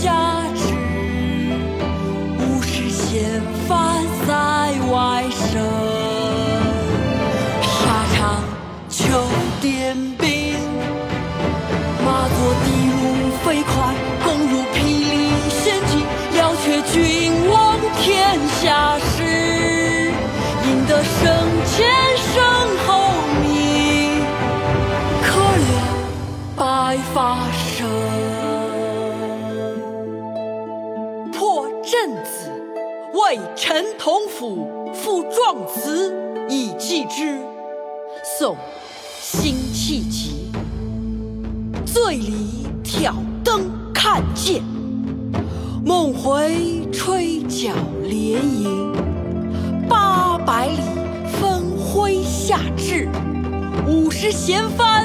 下炙，五十弦翻塞外声。沙场秋点兵，马作的卢飞快，为陈同甫赋壮词以寄之。宋，辛弃疾。醉里挑灯看剑，梦回吹角连营。八百里分麾下炙，五十弦翻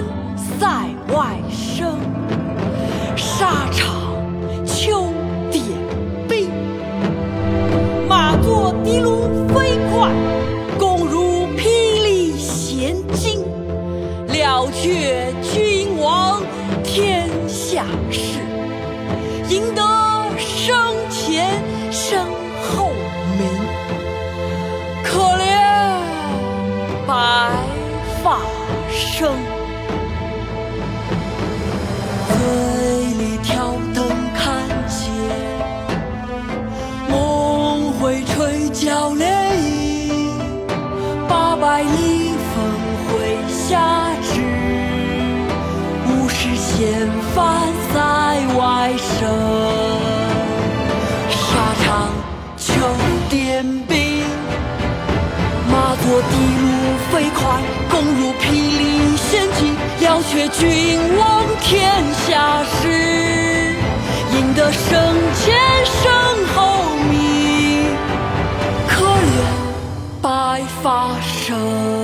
下事，赢得生前身后名。可怜白发生。点兵。马作的路飞快，弓如霹雳弦惊，要却君王天下事，赢得生前身后名。可怜白发生。